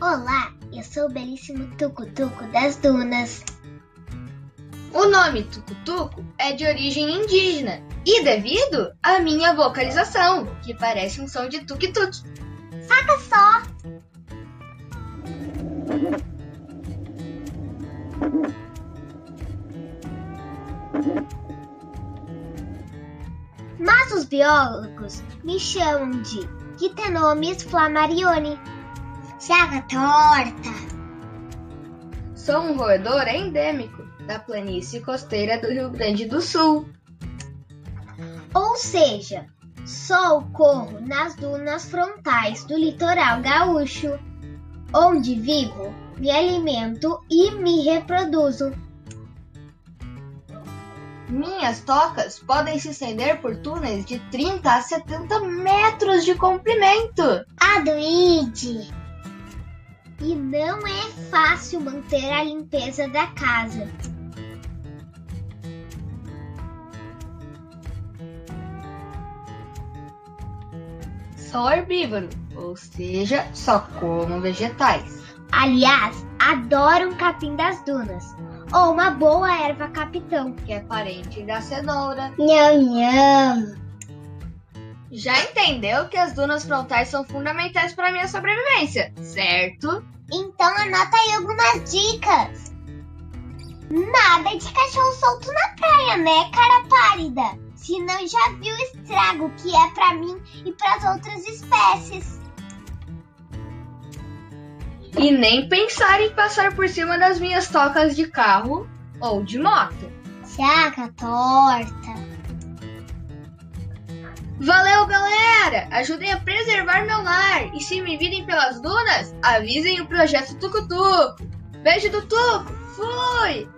Olá, eu sou o belíssimo Tucutuco das Dunas. O nome Tucutuco é de origem indígena e devido à minha vocalização, que parece um som de tuk-tuk. Saca só! Mas os biólogos me chamam de Quitenomis flammarioni. Chaga torta! Sou um roedor endêmico da planície costeira do Rio Grande do Sul. Ou seja, só ocorro nas dunas frontais do litoral gaúcho, onde vivo, me alimento e me reproduzo. Minhas tocas podem se estender por túneis de 30 a 70 metros de comprimento. Adoide! E não é fácil manter a limpeza da casa. Sou herbívoro, ou seja, só como vegetais. Aliás, adoro um capim das dunas. Ou uma boa erva capitão. Que é parente da cenoura. Nham, nham. Já entendeu que as dunas frontais são fundamentais para minha sobrevivência, certo? Então anota aí algumas dicas. Nada de cachorro solto na praia, né, cara pálida? Senão já viu o estrago que é para mim e para as outras espécies. E nem pensar em passar por cima das minhas tocas de carro ou de moto. Chaga torta. Valeu, Ajudem a preservar meu lar. E se me virem pelas dunas, avisem o projeto Tucutuco. Beijo do Tuco. Fui!